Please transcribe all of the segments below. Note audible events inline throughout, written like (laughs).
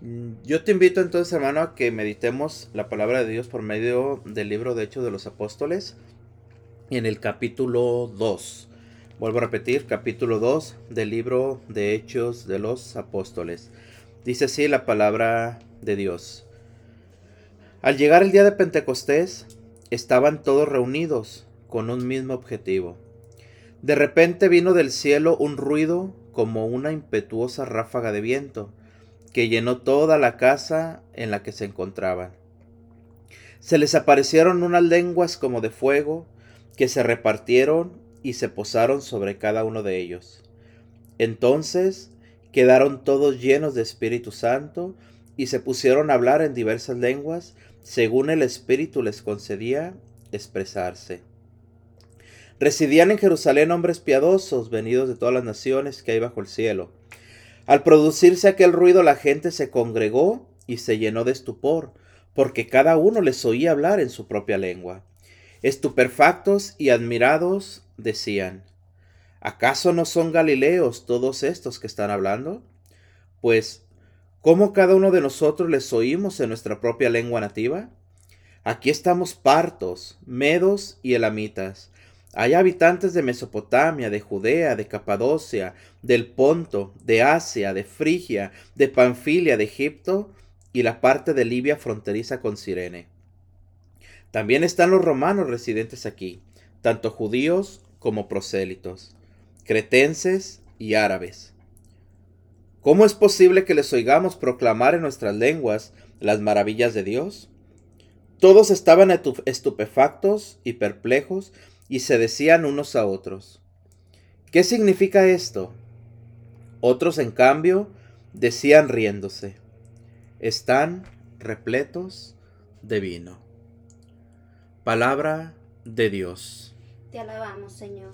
Mm, Yo te invito entonces, hermano, a que meditemos la palabra de Dios por medio del libro de Hechos de los Apóstoles en el capítulo 2. Vuelvo a repetir, capítulo 2 del libro de Hechos de los Apóstoles. Dice así la palabra de Dios. Al llegar el día de Pentecostés, estaban todos reunidos con un mismo objetivo. De repente vino del cielo un ruido como una impetuosa ráfaga de viento que llenó toda la casa en la que se encontraban. Se les aparecieron unas lenguas como de fuego que se repartieron y se posaron sobre cada uno de ellos. Entonces quedaron todos llenos de Espíritu Santo y se pusieron a hablar en diversas lenguas según el Espíritu les concedía expresarse. Residían en Jerusalén hombres piadosos venidos de todas las naciones que hay bajo el cielo. Al producirse aquel ruido la gente se congregó y se llenó de estupor, porque cada uno les oía hablar en su propia lengua. Estupefactos y admirados decían, ¿acaso no son galileos todos estos que están hablando? Pues, ¿cómo cada uno de nosotros les oímos en nuestra propia lengua nativa? Aquí estamos partos, medos y elamitas, hay habitantes de Mesopotamia, de Judea, de Capadocia, del Ponto, de Asia, de Frigia, de Panfilia, de Egipto y la parte de Libia fronteriza con Sirene. También están los romanos residentes aquí, tanto judíos como prosélitos, cretenses y árabes. ¿Cómo es posible que les oigamos proclamar en nuestras lenguas las maravillas de Dios? Todos estaban estupefactos y perplejos y se decían unos a otros, ¿qué significa esto? Otros, en cambio, decían riéndose, están repletos de vino. Palabra de Dios. Te alabamos, Señor.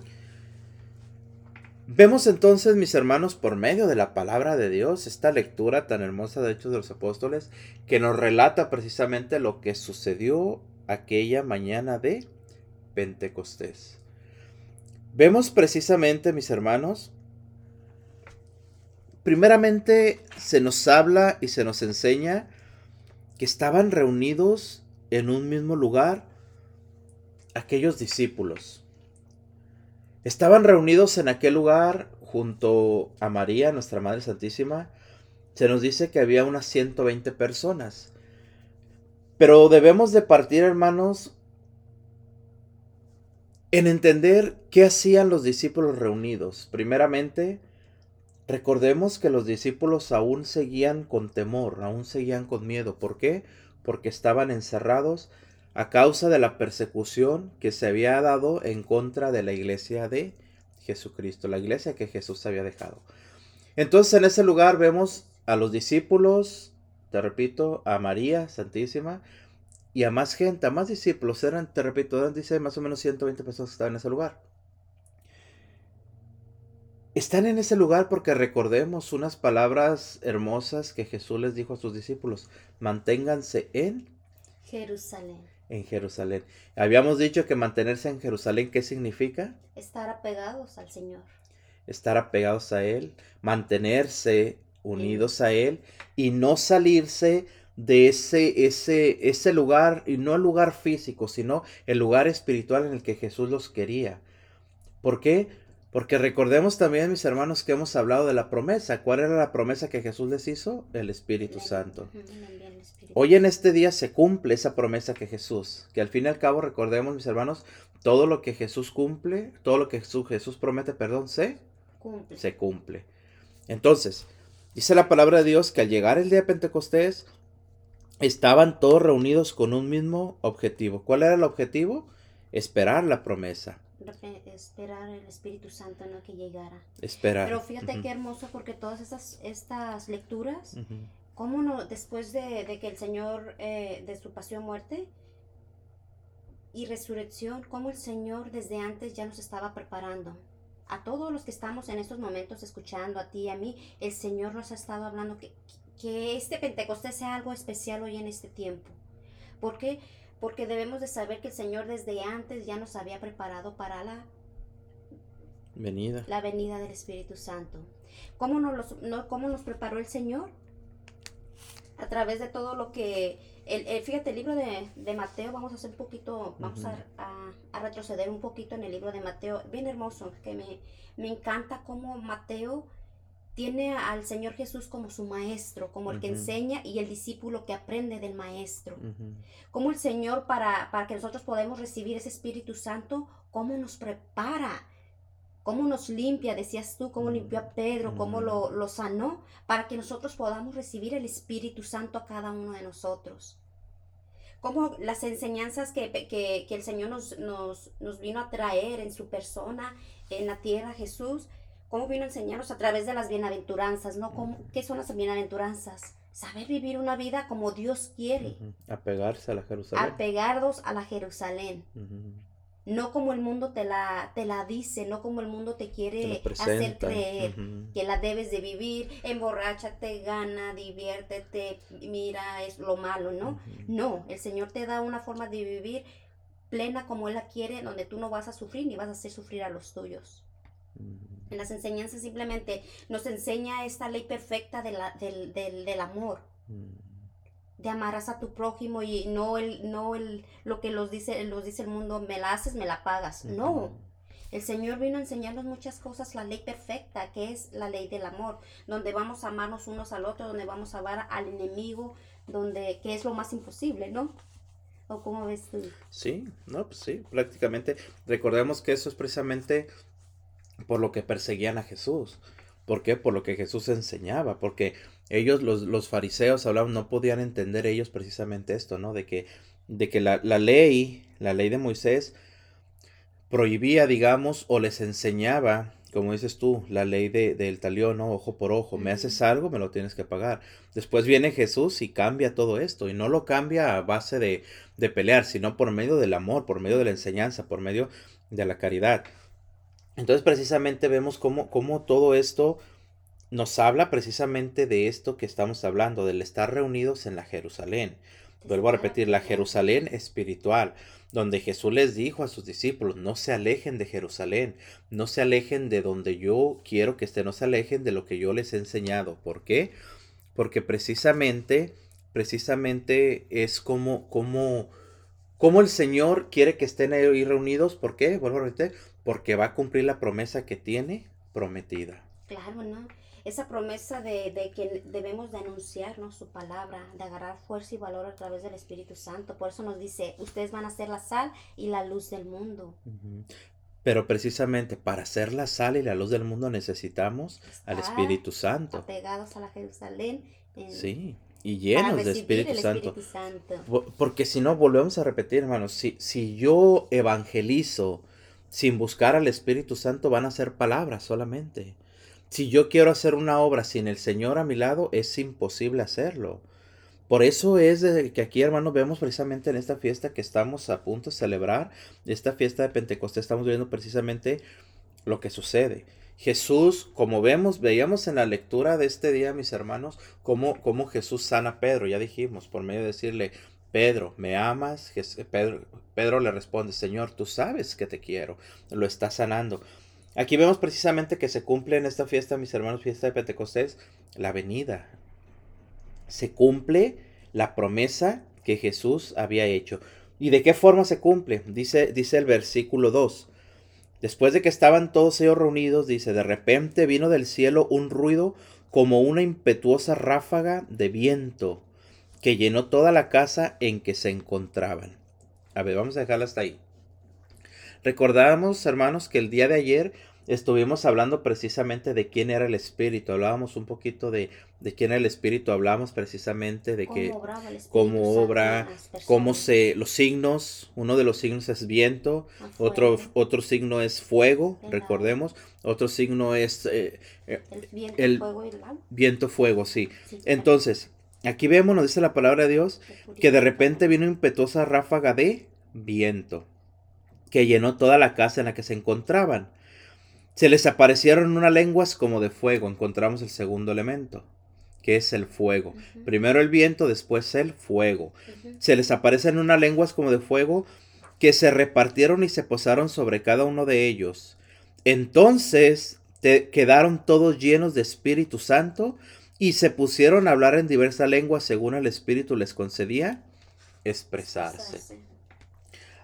Vemos entonces, mis hermanos, por medio de la palabra de Dios, esta lectura tan hermosa de Hechos de los Apóstoles, que nos relata precisamente lo que sucedió aquella mañana de Pentecostés. Vemos precisamente, mis hermanos, primeramente se nos habla y se nos enseña que estaban reunidos en un mismo lugar aquellos discípulos. Estaban reunidos en aquel lugar junto a María, nuestra Madre Santísima. Se nos dice que había unas 120 personas. Pero debemos de partir, hermanos, en entender qué hacían los discípulos reunidos. Primeramente, recordemos que los discípulos aún seguían con temor, aún seguían con miedo. ¿Por qué? Porque estaban encerrados a causa de la persecución que se había dado en contra de la iglesia de Jesucristo, la iglesia que Jesús había dejado. Entonces en ese lugar vemos a los discípulos, te repito, a María Santísima, y a más gente, a más discípulos. Eran, te repito, dice más o menos 120 personas que estaban en ese lugar. Están en ese lugar porque recordemos unas palabras hermosas que Jesús les dijo a sus discípulos. Manténganse en Jerusalén. En Jerusalén. Habíamos dicho que mantenerse en Jerusalén, ¿qué significa? Estar apegados al Señor. Estar apegados a Él, mantenerse unidos a Él y no salirse de ese, ese, ese lugar, y no el lugar físico, sino el lugar espiritual en el que Jesús los quería. ¿Por qué? Porque recordemos también, mis hermanos, que hemos hablado de la promesa. ¿Cuál era la promesa que Jesús les hizo? El Espíritu Santo. Hoy en este día se cumple esa promesa que Jesús, que al fin y al cabo recordemos, mis hermanos, todo lo que Jesús cumple, todo lo que Jesús, Jesús promete, perdón, se cumple. se cumple. Entonces, dice la palabra de Dios que al llegar el día de Pentecostés, estaban todos reunidos con un mismo objetivo. ¿Cuál era el objetivo? Esperar la promesa. Esperar el Espíritu Santo no que llegara. Esperar. Pero fíjate qué hermoso porque todas estas, estas lecturas, cómo no, después de, de que el Señor, eh, de su pasión, muerte y resurrección, cómo el Señor desde antes ya nos estaba preparando. A todos los que estamos en estos momentos escuchando, a ti, a mí, el Señor nos ha estado hablando que que este Pentecostés sea algo especial hoy en este tiempo. ¿Por qué? Porque debemos de saber que el Señor desde antes ya nos había preparado para la venida, la venida del Espíritu Santo. ¿Cómo nos, no, ¿Cómo nos preparó el Señor? a través de todo lo que, el, fíjate, el libro de, Mateo, vamos a hacer un poquito, vamos a, a, retroceder un poquito en el libro de Mateo, bien hermoso, que me, me encanta cómo Mateo tiene al Señor Jesús como su maestro, como el que enseña y el discípulo que aprende del maestro. Como el Señor para, para que nosotros podamos recibir ese Espíritu Santo, cómo nos prepara, cómo nos limpia, decías tú, cómo limpió a Pedro, cómo lo, lo, sanó, para que nosotros podamos recibir el Espíritu Santo a cada uno de nosotros. Como las enseñanzas que, que, que el Señor nos, nos, nos vino a traer en su persona, en la tierra, Jesús, cómo vino a enseñarnos a través de las bienaventuranzas, ¿no? ¿Qué son las bienaventuranzas? Saber vivir una vida como Dios quiere. Apegarse a la Jerusalén. Apegarnos a la Jerusalén. No como el mundo te la, te la dice, no como el mundo te quiere hacer creer que la debes de vivir, emborráchate, gana, diviértete, mira, es lo malo, ¿no? No, el Señor te da una forma de vivir plena como Él la quiere, donde tú no vas a sufrir ni vas a hacer sufrir a los tuyos. En las enseñanzas simplemente nos enseña esta ley perfecta de la, del, del, amor. Mm. De amarás a tu prójimo y no el, no el, lo que los dice, los dice el mundo, me la haces, me la pagas. No. El Señor vino a enseñarnos muchas cosas, la ley perfecta, que es la ley del amor, donde vamos a amarnos unos al otro, donde vamos a amar al enemigo, donde, que es lo más imposible, ¿no? ¿O cómo ves tú? Sí, no, pues sí, prácticamente. Recordemos que eso es precisamente por lo que perseguían a Jesús. ¿Por qué? Por lo que Jesús enseñaba, porque ellos, los, los fariseos, hablaban, no podían entender ellos precisamente esto, ¿no? De que, de que la, la ley, la ley de Moisés, prohibía, digamos, o les enseñaba, como dices tú, la ley de, del talión, ¿no? Ojo por ojo, me haces algo, me lo tienes que pagar. Después viene Jesús y cambia todo esto, y no lo cambia a base de, de pelear, sino por medio del amor, por medio de la enseñanza, por medio de la caridad. Entonces precisamente vemos cómo, cómo todo esto nos habla precisamente de esto que estamos hablando, del estar reunidos en la Jerusalén. Vuelvo a repetir, la Jerusalén espiritual, donde Jesús les dijo a sus discípulos, no se alejen de Jerusalén, no se alejen de donde yo quiero que estén, no se alejen de lo que yo les he enseñado. ¿Por qué? Porque precisamente, precisamente es como, como, como el Señor quiere que estén ahí reunidos. ¿Por qué? Vuelvo a repetir, porque va a cumplir la promesa que tiene prometida. Claro, ¿no? Esa promesa de, que debemos de anunciar su palabra, de agarrar fuerza y valor a través del Espíritu Santo. Por eso nos dice, ustedes van a ser la sal y la luz del mundo. Pero precisamente para ser la sal y la luz del mundo necesitamos al Espíritu Santo. Apegados a la Jerusalén. sí, y llenos de Espíritu Santo. Porque si no, volvemos a repetir, hermanos, si, si yo evangelizo, sin buscar al Espíritu Santo van a ser palabras solamente. Si yo quiero hacer una obra sin el Señor a mi lado, es imposible hacerlo. Por eso es que aquí, hermanos, vemos precisamente en esta fiesta que estamos a punto de celebrar, esta fiesta de Pentecostés, estamos viendo precisamente lo que sucede. Jesús, como vemos, veíamos en la lectura de este día, mis hermanos, cómo, cómo Jesús sana a Pedro, ya dijimos, por medio de decirle, Pedro, ¿me amas? Pedro, Pedro le responde, Señor, tú sabes que te quiero. Lo está sanando. Aquí vemos precisamente que se cumple en esta fiesta, mis hermanos, fiesta de Pentecostés, la venida. Se cumple la promesa que Jesús había hecho. ¿Y de qué forma se cumple? Dice, dice el versículo 2. Después de que estaban todos ellos reunidos, dice, de repente vino del cielo un ruido como una impetuosa ráfaga de viento que llenó toda la casa en que se encontraban. A ver, vamos a dejarla hasta ahí. Recordábamos, hermanos, que el día de ayer estuvimos hablando precisamente de quién era el Espíritu. Hablábamos un poquito de, de quién era el Espíritu. Hablábamos precisamente de que cómo obra, cómo se los signos. Uno de los signos es viento, otro otro signo es fuego. recordemos. Otro signo es eh, eh, el, viento, fuego, y viento, fuego, sí. Entonces Aquí vemos, nos dice la palabra de Dios, que de repente vino impetuosa ráfaga de viento, que llenó toda la casa en la que se encontraban. Se les aparecieron unas lenguas como de fuego. Encontramos el segundo elemento, que es el fuego. Primero el viento, después el fuego. Se les aparecen unas lenguas como de fuego que se repartieron y se posaron sobre cada uno de ellos. Entonces te quedaron todos llenos de Espíritu Santo y se pusieron a hablar en diversas lenguas según el Espíritu les concedía expresarse.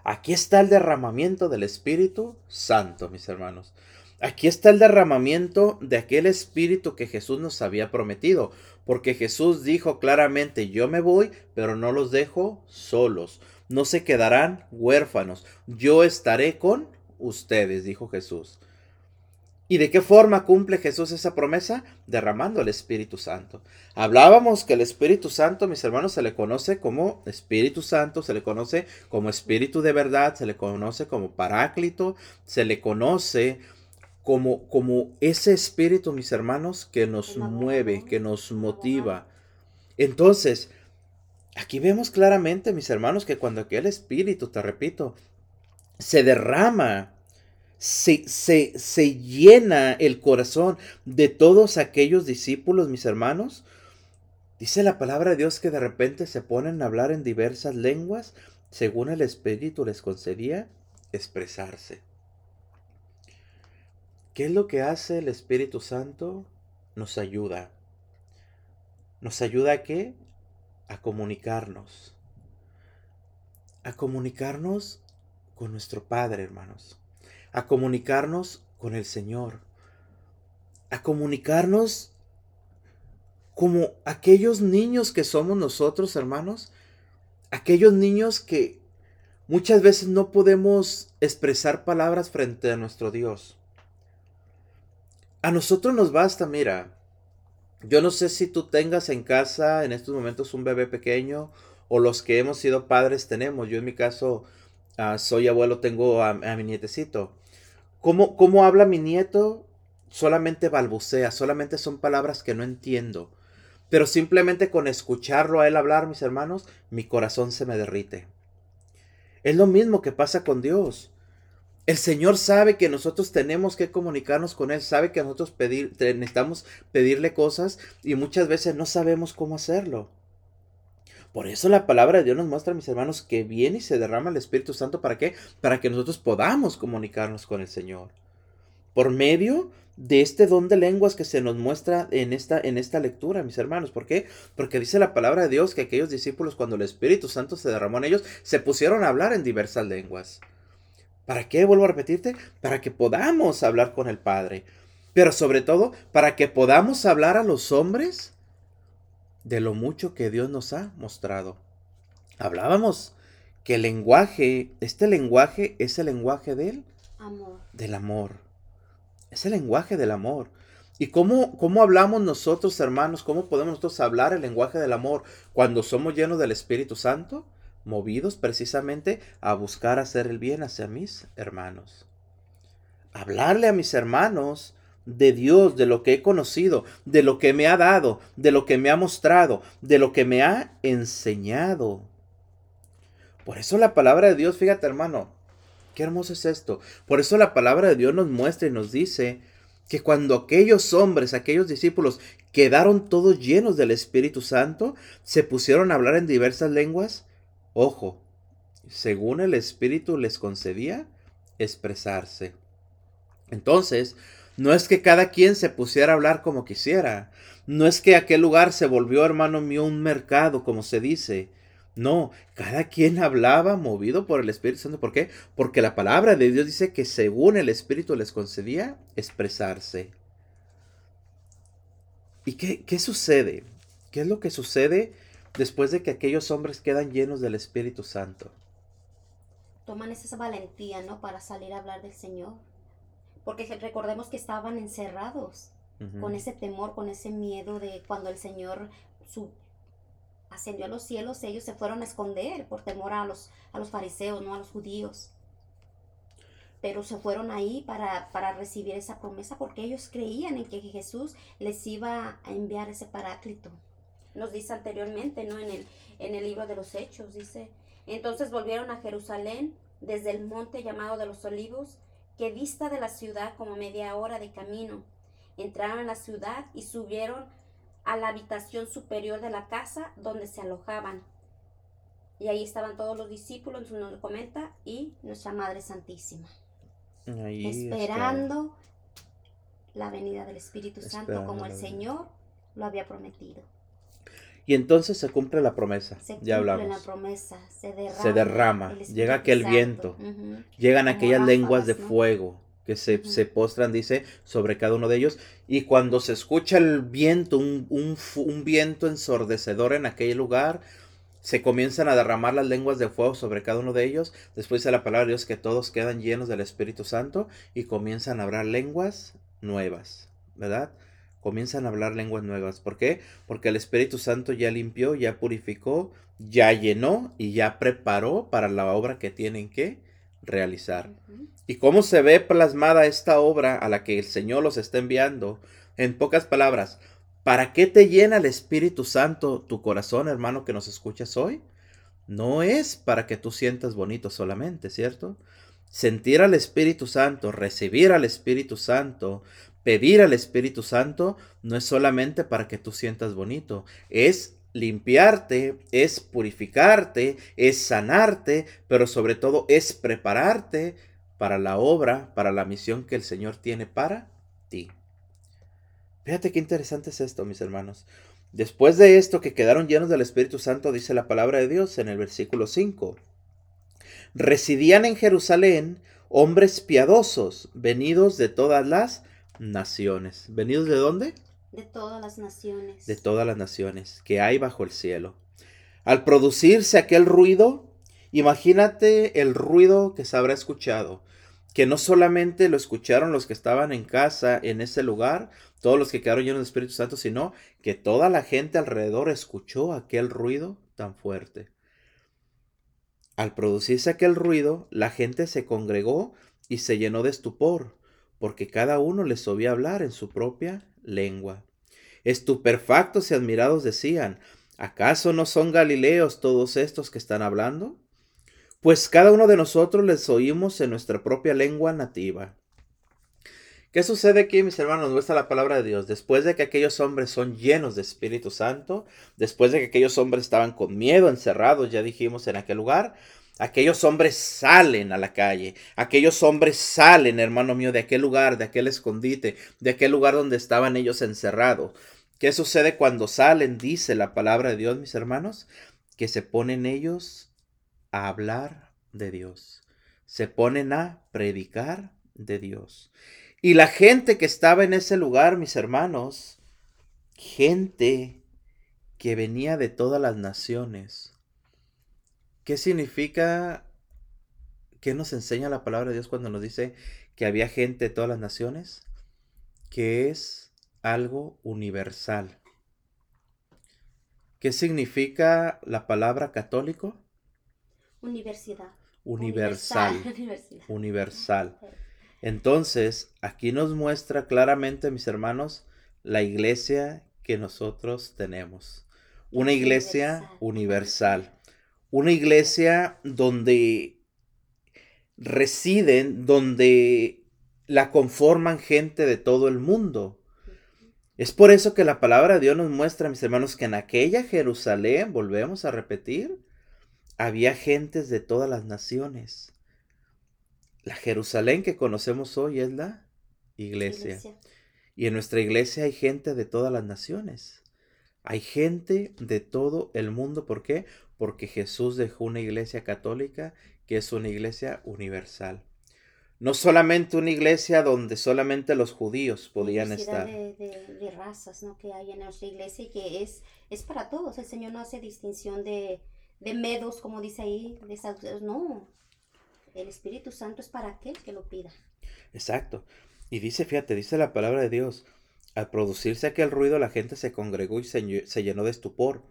Aquí está el derramamiento del Espíritu Santo, mis hermanos. Aquí está el derramamiento de aquel Espíritu que Jesús nos había prometido, porque Jesús dijo claramente, yo me voy, pero no los dejo solos, no se quedarán huérfanos, yo estaré con ustedes, dijo Jesús. ¿Y de qué forma cumple Jesús esa promesa? Derramando el Espíritu Santo. Hablábamos que el Espíritu Santo, mis hermanos, se le conoce como Espíritu Santo, se le conoce como Espíritu de verdad, se le conoce como Paráclito, se le conoce como, como ese Espíritu, mis hermanos, que nos mueve, que nos motiva. Entonces, aquí vemos claramente, mis hermanos, que cuando aquel Espíritu, te repito, se derrama se, llena el corazón de todos aquellos discípulos, mis hermanos. Dice la palabra de Dios que de repente se ponen a hablar en diversas lenguas, según el Espíritu les concedía expresarse. ¿Qué es lo que hace el Espíritu Santo? Nos ayuda. ¿Nos ayuda a qué? A comunicarnos. A comunicarnos con nuestro Padre, hermanos a comunicarnos con el Señor, a comunicarnos como aquellos niños que somos nosotros, hermanos, aquellos niños que muchas veces no podemos expresar palabras frente a nuestro Dios. A nosotros nos basta, mira, yo no sé si tú tengas en casa en estos momentos un bebé pequeño o los que hemos sido padres tenemos. Yo en mi caso ah, soy abuelo, tengo a mi nietecito. ¿Cómo, habla mi nieto? Solamente balbucea, solamente son palabras que no entiendo. Pero simplemente con escucharlo a él hablar, mis hermanos, mi corazón se me derrite. Es lo mismo que pasa con Dios. El Señor sabe que nosotros tenemos que comunicarnos con Él, sabe que nosotros pedir, necesitamos pedirle cosas y muchas veces no sabemos cómo hacerlo. Por eso la palabra de Dios nos muestra, mis hermanos, que viene y se derrama el Espíritu Santo. ¿Para qué? Para que nosotros podamos comunicarnos con el Señor. Por medio de este don de lenguas que se nos muestra en esta, en esta lectura, mis hermanos. ¿Por qué? Porque dice la palabra de Dios que aquellos discípulos, cuando el Espíritu Santo se derramó en ellos, se pusieron a hablar en diversas lenguas. ¿Para qué? Vuelvo a repetirte, para que podamos hablar con el Padre. Pero sobre todo, para que podamos hablar a los hombres de lo mucho que Dios nos ha mostrado. Hablábamos que el lenguaje, este lenguaje es el lenguaje del amor. Del amor. Es el lenguaje del amor. ¿Y cómo, cómo hablamos nosotros, hermanos? ¿Cómo podemos nosotros hablar el lenguaje del amor cuando somos llenos del Espíritu Santo? Movidos precisamente a buscar hacer el bien hacia mis hermanos. Hablarle a mis hermanos de Dios, de lo que he conocido, de lo que me ha dado, de lo que me ha mostrado, de lo que me ha enseñado. Por eso la palabra de Dios, fíjate hermano, qué hermoso es esto. Por eso la palabra de Dios nos muestra y nos dice que cuando aquellos hombres, aquellos discípulos quedaron todos llenos del Espíritu Santo, se pusieron a hablar en diversas lenguas, ojo, según el Espíritu les concedía expresarse. Entonces, no es que cada quien se pusiera a hablar como quisiera. No es que aquel lugar se volvió, hermano mío, un mercado, como se dice. No, cada quien hablaba movido por el Espíritu Santo. ¿Por qué? Porque la palabra de Dios dice que según el Espíritu les concedía expresarse. ¿Y qué, qué sucede? ¿Qué es lo que sucede después de que aquellos hombres quedan llenos del Espíritu Santo? Toman esa valentía, ¿no? Para salir a hablar del Señor porque recordemos que estaban encerrados con ese temor, con ese miedo de cuando el Señor su, ascendió a los cielos, ellos se fueron a esconder por temor a los, a los fariseos, no a los judíos. Pero se fueron ahí para, para recibir esa promesa porque ellos creían en que Jesús les iba a enviar ese paráclito. Nos dice anteriormente, ¿no? En el, en el libro de los Hechos, dice. Entonces volvieron a Jerusalén desde el monte llamado de los olivos que dista de la ciudad como media hora de camino. Entraron en la ciudad y subieron a la habitación superior de la casa donde se alojaban. Y ahí estaban todos los discípulos, nos comenta, y nuestra Madre Santísima. esperando la venida del Espíritu Santo, como el Señor lo había prometido. Y entonces se cumple la promesa. Se ya hablamos. la promesa, se derrama. se llega aquel Santo. viento, llegan Como aquellas lenguas de fuego que se, se postran, dice, sobre cada uno de ellos. Y cuando se escucha el viento, un, un un viento ensordecedor en aquel lugar, se comienzan a derramar las lenguas de fuego sobre cada uno de ellos. Después de la palabra de Dios que todos quedan llenos del Espíritu Santo y comienzan a hablar lenguas nuevas, ¿verdad? Comienzan a hablar lenguas nuevas. ¿Por qué? Porque el Espíritu Santo ya limpió, ya purificó, ya llenó y ya preparó para la obra que tienen que realizar. ¿Y cómo se ve plasmada esta obra a la que el Señor los está enviando? En pocas palabras, ¿para qué te llena el Espíritu Santo tu corazón, hermano, que nos escuchas hoy? No es para que tú sientas bonito solamente, ¿cierto? Sentir al Espíritu Santo, recibir al Espíritu Santo, pedir al Espíritu Santo, no es solamente para que tú sientas bonito, es limpiarte, es purificarte, es sanarte, pero sobre todo es prepararte para la obra, para la misión que el Señor tiene para ti. Fíjate qué interesante es esto, mis hermanos. Después de esto que quedaron llenos del Espíritu Santo, dice la palabra de Dios en el versículo 5. Residían en Jerusalén hombres piadosos, venidos de todas las naciones. ¿Venidos de dónde? De todas las naciones. de todas las naciones que hay bajo el cielo. Al producirse aquel ruido, imagínate el ruido que se habrá escuchado, que no solamente lo escucharon los que estaban en casa en ese lugar, todos los que quedaron llenos del Espíritu Santo, sino que toda la gente alrededor escuchó aquel ruido tan fuerte. Al producirse aquel ruido, la gente se congregó y se llenó de estupor, porque cada uno les oía hablar en su propia lengua. Estupefactos y admirados decían, ¿acaso no son galileos todos estos que están hablando? Pues cada uno de nosotros les oímos en nuestra propia lengua nativa. ¿Qué sucede aquí, mis hermanos? Muestra la palabra de Dios. Después de que aquellos hombres son llenos de Espíritu Santo, después de que aquellos hombres estaban con miedo, encerrados, ya dijimos, en aquel lugar, aquellos hombres salen a la calle. Aquellos hombres salen, hermano mío, de aquel lugar, de aquel escondite, de aquel lugar donde estaban ellos encerrados. ¿Qué sucede cuando salen? Dice la palabra de Dios, mis hermanos, que se ponen ellos a hablar de Dios. Se ponen a predicar de Dios. Y la gente que estaba en ese lugar, mis hermanos, gente que venía de todas las naciones. ¿Qué significa? ¿Qué nos enseña la palabra de Dios cuando nos dice que había gente de todas las naciones? Que es algo universal. ¿Qué significa la palabra católico? Universidad. Universal. (laughs) Universidad. Universal. Entonces, aquí nos muestra claramente, mis hermanos, la iglesia que nosotros tenemos. Una iglesia universal. Una iglesia donde residen, donde la conforman gente de todo el mundo. Es por eso que la palabra de Dios nos muestra, mis hermanos, que en aquella Jerusalén, volvemos a repetir, había gentes de todas las naciones. La Jerusalén que conocemos hoy es la iglesia. Iglesia. Y en nuestra iglesia hay gente de todas las naciones. Hay gente de todo el mundo. ¿Por qué? Porque Jesús dejó una iglesia católica que es una iglesia universal. No solamente una iglesia donde solamente los judíos podían estar. De, de- de razas ¿no? que hay en nuestra iglesia y que es, es para todos. El Señor no hace distinción de, de medos, como dice ahí, de. No. El Espíritu Santo es para aquel que lo pida. Exacto. Y dice, fíjate, dice la palabra de Dios, al producirse aquel ruido la gente se congregó y se, se llenó de estupor,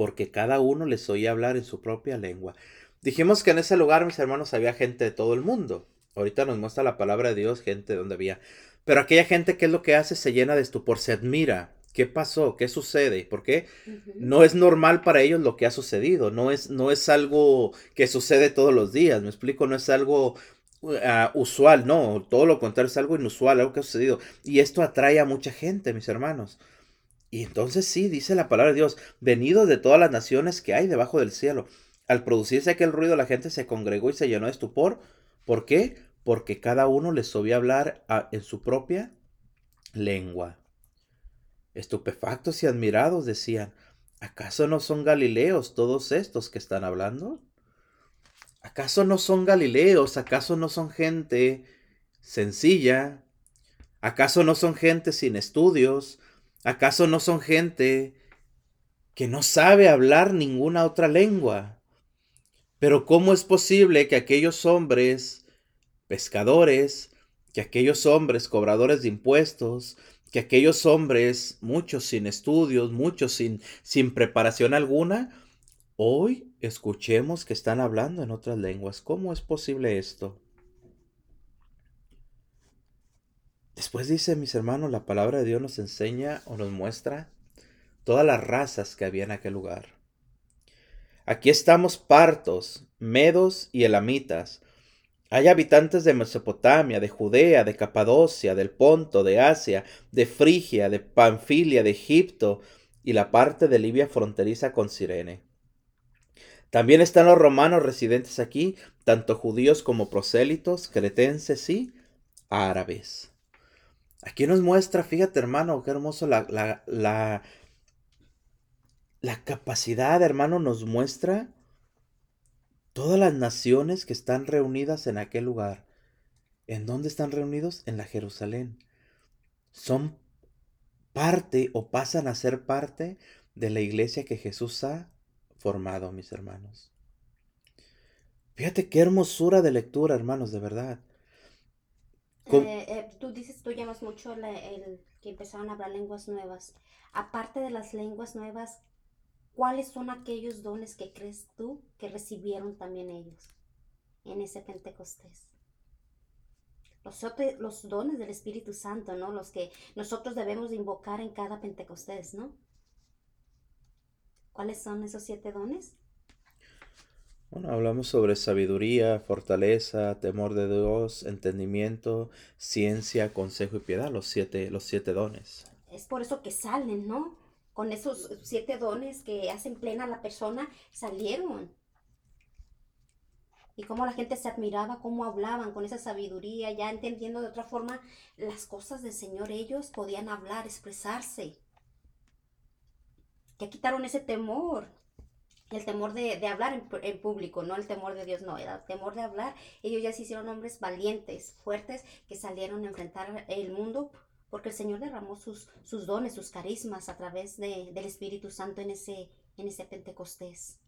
porque cada uno les oía hablar en su propia lengua. Dijimos que en ese lugar, mis hermanos, había gente de todo el mundo. Ahorita nos muestra la palabra de Dios, gente donde había. Pero aquella gente, ¿qué es lo que hace? Se llena de estupor, se admira. ¿Qué pasó? ¿Qué sucede? ¿Por qué? No es normal para ellos lo que ha sucedido, no es, no es algo que sucede todos los días, me explico, no es algo ah, usual, no, todo lo contrario, es algo inusual, algo que ha sucedido. Y esto atrae a mucha gente, mis hermanos. Y entonces sí, dice la palabra de Dios, venidos de todas las naciones que hay debajo del cielo. Al producirse aquel ruido, la gente se congregó y se llenó de estupor. ¿Por qué? Porque cada uno les oía hablar en su propia lengua. Estupefactos y admirados decían, ¿acaso no son galileos todos estos que están hablando? ¿Acaso no son galileos? ¿Acaso no son gente sencilla? ¿Acaso no son gente sin estudios? ¿Acaso no son gente que no sabe hablar ninguna otra lengua? Pero ¿cómo es posible que aquellos hombres pescadores, que aquellos hombres cobradores de impuestos, que aquellos hombres, muchos sin estudios, muchos sin, sin preparación alguna, hoy escuchemos que están hablando en otras lenguas. ¿Cómo es posible esto? Después dice, mis hermanos, la palabra de Dios nos enseña o nos muestra todas las razas que había en aquel lugar. Aquí estamos partos, medos y elamitas. Hay habitantes de Mesopotamia, de Judea, de Capadocia, del Ponto, de Asia, de Frigia, de Panfilia, de Egipto y la parte de Libia fronteriza con Sirene. También están los romanos residentes aquí, tanto judíos como prosélitos, cretenses y árabes. Aquí nos muestra, fíjate hermano, qué hermoso la, la, la, la capacidad, hermano, nos muestra todas las naciones que están reunidas en aquel lugar. ¿En dónde están reunidos? En la Jerusalén. Son parte o pasan a ser parte de la iglesia que Jesús ha formado, mis hermanos. Fíjate qué hermosura de lectura, hermanos, de verdad. Eh, eh, tú dices, tú llamas mucho el que empezaron a hablar lenguas nuevas. Aparte de las lenguas nuevas, ¿cuáles son aquellos dones que crees tú que recibieron también ellos en ese Pentecostés? Los, los dones del Espíritu Santo, ¿no? Los que nosotros debemos invocar en cada Pentecostés, ¿no? ¿Cuáles son esos siete dones? Bueno, hablamos sobre sabiduría, fortaleza, temor de Dios, entendimiento, ciencia, consejo y piedad, los siete, los siete dones. Es por eso que salen, ¿no? Con esos siete dones que hacen plena a la persona, salieron. Y cómo la gente se admiraba, cómo hablaban con esa sabiduría, ya entendiendo de otra forma las cosas del Señor, ellos podían hablar, expresarse. Que quitaron ese temor el temor de, hablar en, público, no el temor de Dios, no, el temor de hablar. Ellos ya se hicieron hombres valientes, fuertes, que salieron a enfrentar el mundo, porque el Señor derramó sus, sus dones, sus carismas a través de, del Espíritu Santo en ese, en ese Pentecostés.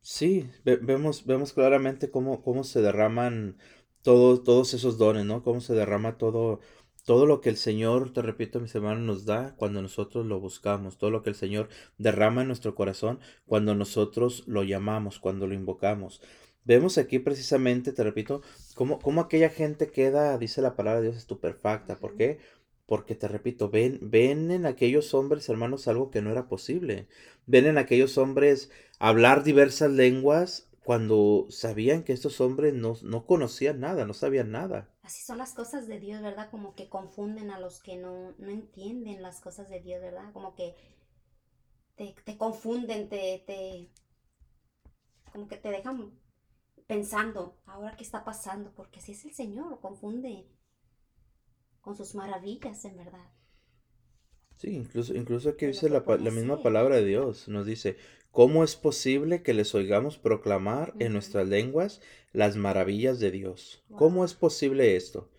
Sí, vemos, vemos claramente cómo, cómo se derraman todos todos esos dones, ¿no? Cómo se derrama todo todo lo que el Señor, te repito, mis hermanos, nos da cuando nosotros lo buscamos, todo lo que el Señor derrama en nuestro corazón cuando nosotros lo llamamos, cuando lo invocamos. Vemos aquí precisamente, te repito, cómo, cómo aquella gente queda, dice la palabra de Dios, estupefacta. ¿Por qué? Porque te repito, ven, ven en aquellos hombres, hermanos, algo que no era posible. Ven en aquellos hombres hablar diversas lenguas cuando sabían que estos hombres no, no conocían nada, no sabían nada. Así son las cosas de Dios, ¿verdad? Como que confunden a los que no, no entienden las cosas de Dios, ¿verdad? Como que te, te confunden, te, te, como que te dejan pensando, ahora qué está pasando, porque si es el Señor, confunde con sus maravillas, en verdad. Sí, incluso, incluso aquí dice la, la, misma palabra de Dios, nos dice, ¿cómo es posible que les oigamos proclamar en nuestras lenguas las maravillas de Dios? ¿Cómo es posible esto?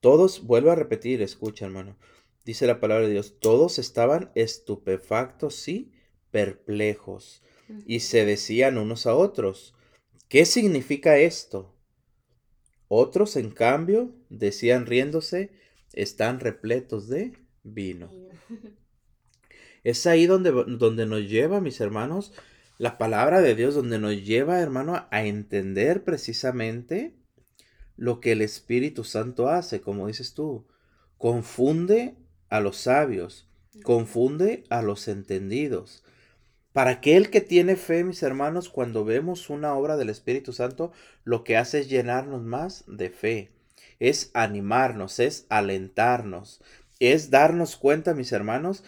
Todos, vuelvo a repetir, escucha hermano, dice la palabra de Dios, todos estaban estupefactos y perplejos y se decían unos a otros, ¿qué significa esto? Otros, en cambio, decían riéndose, están repletos de vino. (laughs) Es ahí donde, donde nos lleva, mis hermanos, la palabra de Dios, donde nos lleva, hermano, a entender precisamente lo que el Espíritu Santo hace, como dices tú. Confunde a los sabios, confunde a los entendidos. Para aquel que tiene fe, mis hermanos, cuando vemos una obra del Espíritu Santo, lo que hace es llenarnos más de fe, es animarnos, es alentarnos, es darnos cuenta, mis hermanos,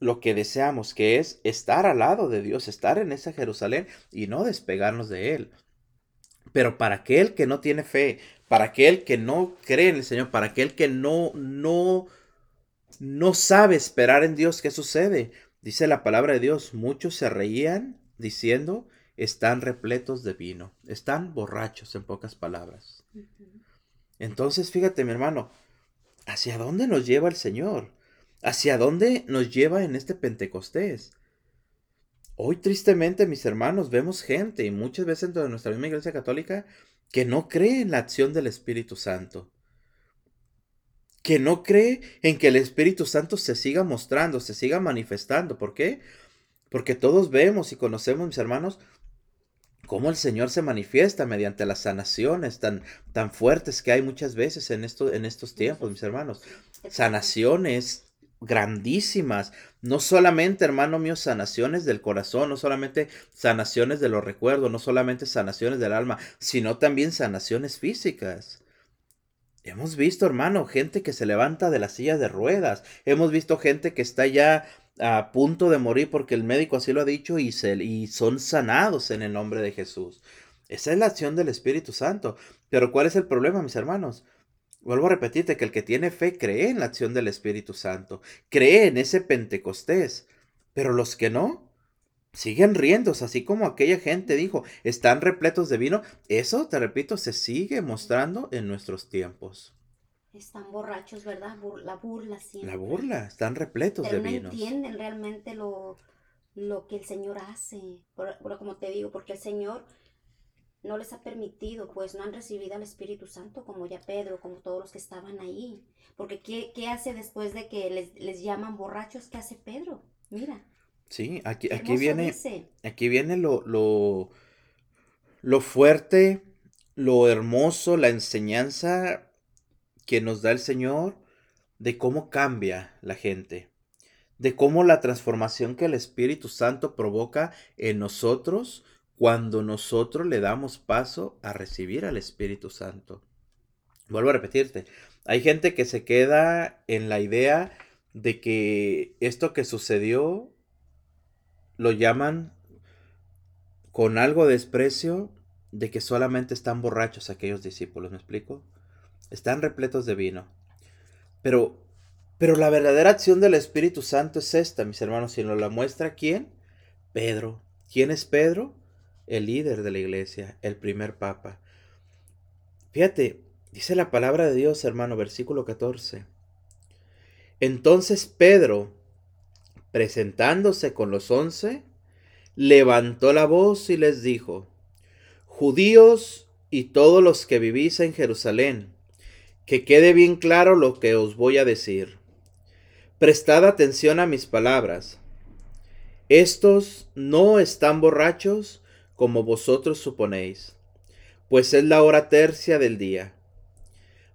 lo que deseamos, que es estar al lado de Dios, estar en esa Jerusalén y no despegarnos de Él. Pero para aquel que no tiene fe, para aquel que no cree en el Señor, para aquel que no, no, no sabe esperar en Dios, ¿qué sucede? Dice la palabra de Dios, muchos se reían diciendo, están repletos de vino, están borrachos en pocas palabras. Entonces, fíjate mi hermano, ¿hacia dónde nos lleva el Señor? ¿Hacia dónde nos lleva en este Pentecostés? Hoy tristemente, mis hermanos, vemos gente y muchas veces dentro de nuestra misma iglesia católica que no cree en la acción del Espíritu Santo. Que no cree en que el Espíritu Santo se siga mostrando, se siga manifestando. ¿Por qué? Porque todos vemos y conocemos, mis hermanos, cómo el Señor se manifiesta mediante las sanaciones tan, tan fuertes que hay muchas veces en, en estos tiempos, mis hermanos. Sanaciones grandísimas. No solamente, hermano mío, sanaciones del corazón, no solamente sanaciones de los recuerdos, no solamente sanaciones del alma, sino también sanaciones físicas. Hemos visto, hermano, gente que se levanta de la silla de ruedas. Hemos visto gente que está ya a punto de morir porque el médico así lo ha dicho y, se, y son sanados en el nombre de Jesús. Esa es la acción del Espíritu Santo. Pero ¿cuál es el problema, mis hermanos? Vuelvo a repetirte que el que tiene fe cree en la acción del Espíritu Santo, cree en ese Pentecostés, pero los que no, siguen riéndose, así como aquella gente dijo, están repletos de vino. Eso, te repito, se sigue mostrando en nuestros tiempos. Están borrachos, ¿verdad? la burla siempre. La burla, están repletos de vino. No entienden realmente lo, lo que el Señor hace. como te digo, porque el Señor no les ha permitido, pues no han recibido al Espíritu Santo como ya Pedro, como todos los que estaban ahí. Porque ¿qué, hace después de que les, llaman borrachos? ¿Qué hace Pedro? Mira. Sí, aquí, aquí viene, aquí viene lo, lo, lo fuerte, lo hermoso, la enseñanza que nos da el Señor de cómo cambia la gente, de cómo la transformación que el Espíritu Santo provoca en nosotros cuando nosotros le damos paso a recibir al Espíritu Santo. Vuelvo a repetirte, hay gente que se queda en la idea de que esto que sucedió lo llaman con algo de desprecio de que solamente están borrachos aquellos discípulos, ¿me explico? Están repletos de vino. Pero, pero la verdadera acción del Espíritu Santo es esta, mis hermanos, y nos la muestra quién? Pedro. ¿Quién es Pedro? el líder de la iglesia, el primer papa. Fíjate, dice la palabra de Dios, hermano, versículo 14. Entonces Pedro, presentándose con los once, levantó la voz y les dijo, Judíos y todos los que vivís en Jerusalén, que quede bien claro lo que os voy a decir. Prestad atención a mis palabras. Estos no están borrachos, como vosotros suponéis, pues es la hora tercia del día.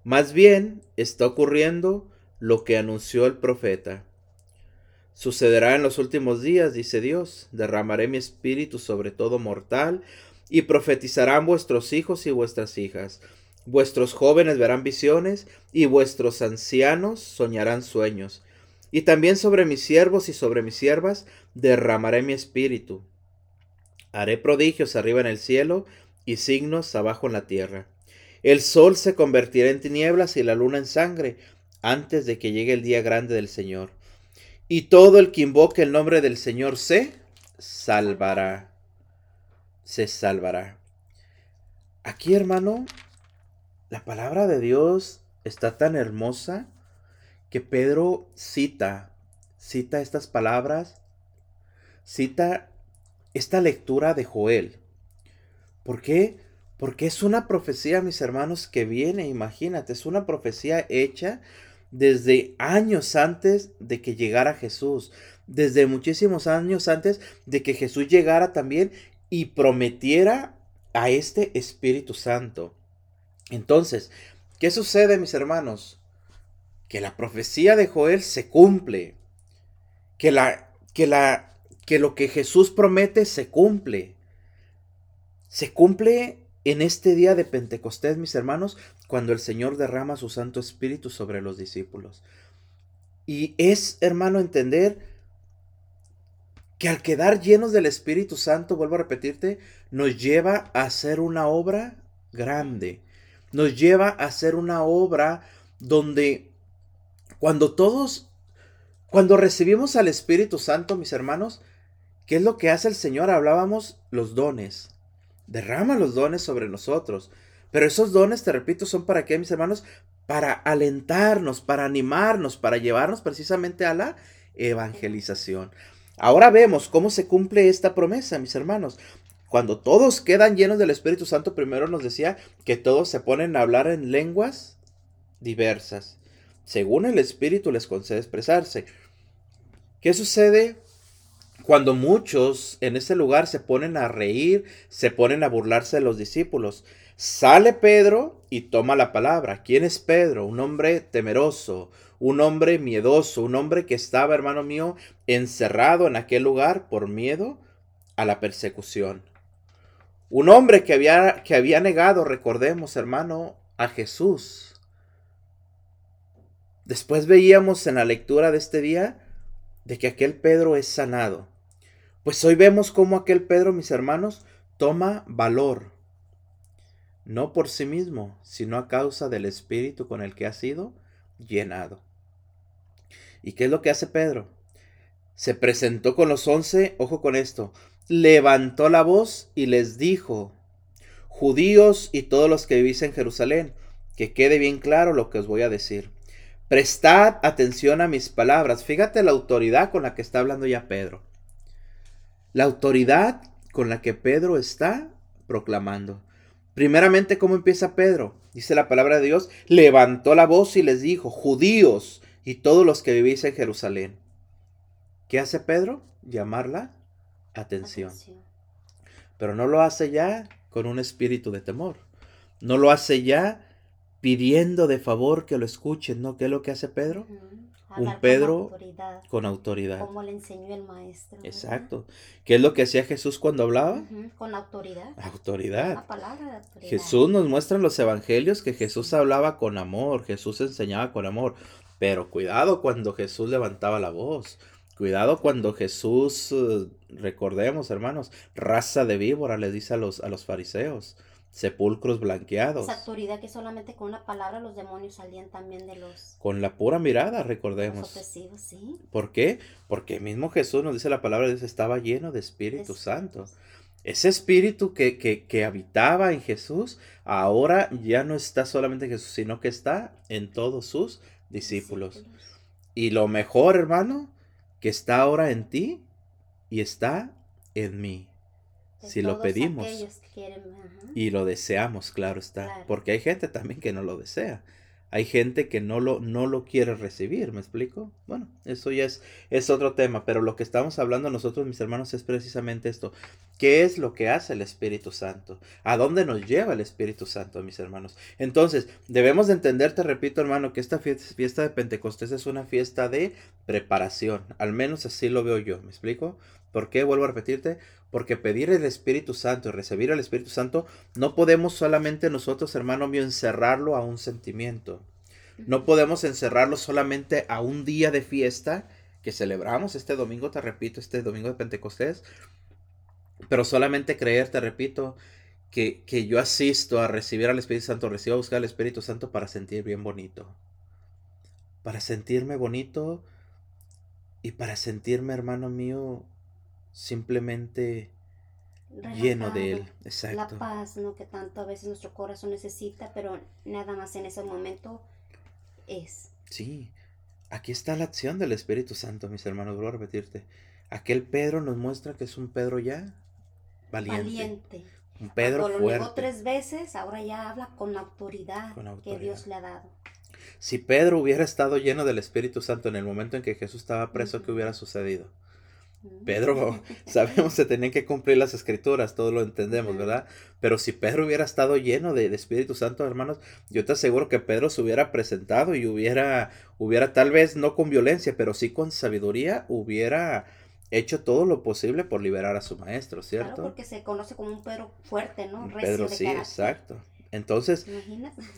Más bien está ocurriendo lo que anunció el profeta. Sucederá en los últimos días, dice Dios, derramaré mi espíritu sobre todo mortal, y profetizarán vuestros hijos y vuestras hijas. Vuestros jóvenes verán visiones, y vuestros ancianos soñarán sueños. Y también sobre mis siervos y sobre mis siervas derramaré mi espíritu Haré prodigios arriba en el cielo y signos abajo en la tierra. El sol se convertirá en tinieblas y la luna en sangre antes de que llegue el día grande del Señor. Y todo el que invoque el nombre del Señor se salvará. Se salvará. Aquí, hermano, la palabra de Dios está tan hermosa que Pedro cita, cita estas palabras, cita esta lectura de Joel. ¿Por qué? Porque es una profecía, mis hermanos, que viene, imagínate, es una profecía hecha desde años antes de que llegara Jesús, desde muchísimos años antes de que Jesús llegara también y prometiera a este Espíritu Santo. Entonces, ¿qué sucede, mis hermanos? Que la profecía de Joel se cumple, que la, que la que lo que Jesús promete se cumple. Se cumple en este día de Pentecostés, mis hermanos, cuando el Señor derrama su Santo Espíritu sobre los discípulos. Y es, hermano, entender que al quedar llenos del Espíritu Santo, vuelvo a repetirte, nos lleva a hacer una obra grande. Nos lleva a hacer una obra donde cuando todos, cuando recibimos al Espíritu Santo, mis hermanos, ¿qué es lo que hace el Señor? Hablábamos los dones. Derrama los dones sobre nosotros. Pero esos dones, te repito, son para qué, mis hermanos? Para alentarnos, para animarnos, para llevarnos precisamente a la evangelización. Ahora vemos cómo se cumple esta promesa, mis hermanos. Cuando todos quedan llenos del Espíritu Santo, primero nos decía que todos se ponen a hablar en lenguas diversas. Según el Espíritu les concede expresarse. ¿Qué sucede cuando muchos en ese lugar se ponen a reír, se ponen a burlarse de los discípulos? Sale Pedro y toma la palabra. ¿Quién es Pedro? Un hombre temeroso, un hombre miedoso, un hombre que estaba, hermano mío, encerrado en aquel lugar por miedo a la persecución. Un hombre que había, que había negado, recordemos, hermano, a Jesús. Después veíamos en la lectura de este día de que aquel Pedro es sanado. Pues hoy vemos cómo aquel Pedro, mis hermanos, toma valor, no por sí mismo, sino a causa del Espíritu con el que ha sido llenado. ¿Y qué es lo que hace Pedro? Se presentó con los once, ojo con esto, levantó la voz y les dijo, judíos y todos los que vivís en Jerusalén, que quede bien claro lo que os voy a decir. Prestad atención a mis palabras. Fíjate la autoridad con la que está hablando ya Pedro. La autoridad con la que Pedro está proclamando. Primeramente, ¿cómo empieza Pedro? Dice la palabra de Dios, levantó la voz y les dijo, judíos y todos los que vivís en Jerusalén. ¿Qué hace Pedro? Llamarla atención. Pero no lo hace ya con un espíritu de temor. No lo hace ya pidiendo de favor que lo escuchen, ¿no? ¿Qué es lo que hace Pedro? Un Pedro con autoridad. Como le enseñó el maestro. Exacto. ¿Qué es lo que hacía Jesús cuando hablaba? Con autoridad. Autoridad. La palabra de autoridad. Jesús nos muestra en los evangelios que Jesús hablaba con amor, Jesús enseñaba con amor. Pero cuidado cuando Jesús levantaba la voz. Cuidado cuando Jesús, eh, recordemos hermanos, raza de víbora le dice a los, a los fariseos, sepulcros blanqueados. Esa autoridad que solamente con una palabra los demonios salían también de los... Con la pura mirada, recordemos. ¿sí? ¿Por qué? Porque mismo Jesús nos dice la palabra, Dios estaba lleno de Espíritu Santo. Ese espíritu que, que, que, habitaba en Jesús, ahora ya no está solamente en Jesús, sino que está en todos sus discípulos. Y lo mejor, hermano, que está ahora en ti y está en mí. si lo pedimos y lo deseamos, claro está. Porque hay gente también que no lo desea. Hay gente que no lo, no lo quiere recibir, ¿me explico? Bueno, eso ya es, es otro tema, pero lo que estamos hablando nosotros, mis hermanos, es precisamente esto. ¿Qué es lo que hace el Espíritu Santo? ¿A dónde nos lleva el Espíritu Santo, mis hermanos? Entonces, debemos de entender, te repito, hermano, que esta fiesta de Pentecostés es una fiesta de preparación. Al menos así lo veo yo, ¿me explico? ¿Por qué? Vuelvo a repetirte, porque pedir el Espíritu Santo y recibir el Espíritu Santo no podemos solamente nosotros, hermano mío, encerrarlo a un sentimiento. No podemos encerrarlo solamente a un día de fiesta que celebramos este domingo, te repito, este domingo de Pentecostés, pero solamente creer, te repito, que, que yo asisto a recibir al Espíritu Santo, recibo a buscar al Espíritu Santo para sentir bien bonito. Para sentirme bonito y para sentirme, hermano mío, simplemente lleno de Él. Exacto. La paz, ¿no? Que tanto a veces nuestro corazón necesita, pero nada más en ese momento es. Sí. Aquí está la acción del Espíritu Santo, mis hermanos. Vuelvo a repetirte. Aquel Pedro nos muestra que es un Pedro ya valiente. Un Pedro Cuando fuerte. Lo tres veces, ahora ya habla con autoridad, que Dios le ha dado. Si Pedro hubiera estado lleno del Espíritu Santo en el momento en que Jesús estaba preso, ¿qué hubiera sucedido? Pedro, (laughs) sabemos que tenían que cumplir las escrituras, todo lo entendemos, ¿verdad? Pero si Pedro hubiera estado lleno de, Espíritu Santo, hermanos, yo te aseguro que Pedro se hubiera presentado y hubiera, hubiera tal vez no con violencia, pero sí con sabiduría, hubiera hecho todo lo posible por liberar a su maestro, ¿cierto? Claro, porque se conoce como un Pedro fuerte, ¿no? Pedro, sí, exacto. Entonces,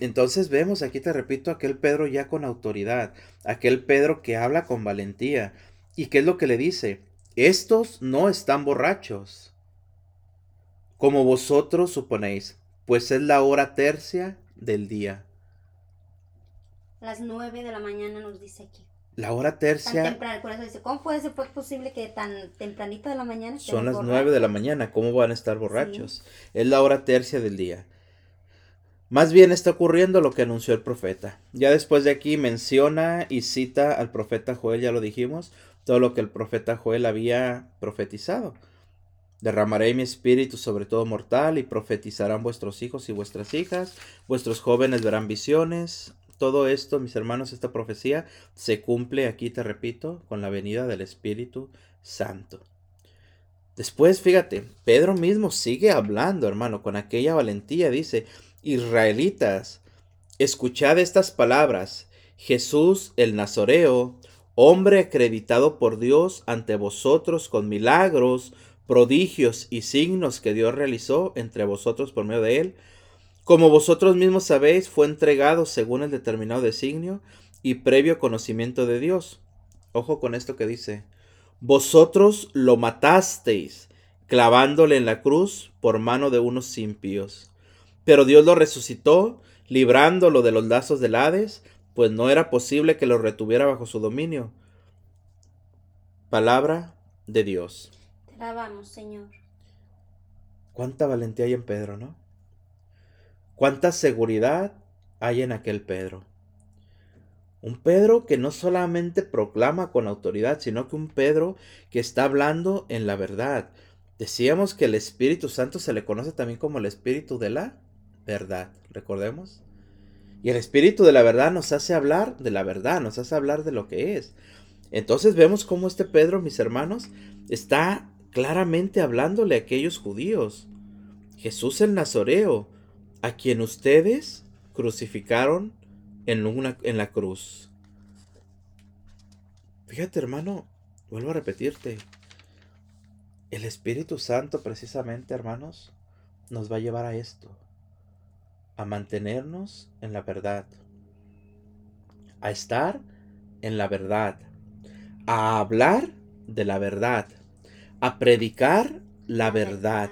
entonces vemos aquí, te repito, aquel Pedro ya con autoridad, aquel Pedro que habla con valentía. ¿Y qué es lo que le dice? Estos no están borrachos, como vosotros suponéis, pues es la hora tercia del día. Las nueve de la mañana nos dice aquí. La hora tercia. Tan temprano, por eso dice, ¿cómo puede ser posible que tan tempranito de la mañana Son las nueve de la mañana, ¿cómo van a estar borrachos? Es la hora tercia del día. Más bien está ocurriendo lo que anunció el profeta. Ya después de aquí menciona y cita al profeta Joel, ya lo dijimos, todo lo que el profeta Joel había profetizado. Derramaré mi espíritu sobre todo mortal y profetizarán vuestros hijos y vuestras hijas, vuestros jóvenes verán visiones. Todo esto, mis hermanos, esta profecía se cumple aquí, te repito, con la venida del Espíritu Santo. Después, fíjate, Pedro mismo sigue hablando, hermano, con aquella valentía. Dice, Israelitas, escuchad estas palabras. Jesús el Nazoreo, hombre acreditado por Dios ante vosotros con milagros, prodigios y signos que Dios realizó entre vosotros por medio de él, como vosotros mismos sabéis, fue entregado según el determinado designio y previo conocimiento de Dios. Ojo con esto que dice, vosotros lo matasteis, clavándole en la cruz por mano de unos impíos. Pero Dios lo resucitó, librándolo de los lazos del Hades, pues no era posible que lo retuviera bajo su dominio. Palabra de Dios. Te alabamos, Señor. Cuánta valentía hay en Pedro, ¿no? Cuánta seguridad hay en aquel Pedro. Un Pedro que no solamente proclama con autoridad, sino que un Pedro que está hablando en la verdad. Decíamos que el Espíritu Santo se le conoce también como el Espíritu de la verdad, recordemos. Y el Espíritu de la verdad nos hace hablar de la verdad, nos hace hablar de lo que es. Entonces vemos cómo este Pedro, mis hermanos, está claramente hablándole a aquellos judíos. Jesús el Nazoreo, a quien ustedes crucificaron en, una, en la cruz. Fíjate hermano, vuelvo a repetirte. El Espíritu Santo precisamente, hermanos, nos va a llevar a esto a mantenernos en la verdad, a estar en la verdad, a hablar de la verdad, a predicar la verdad.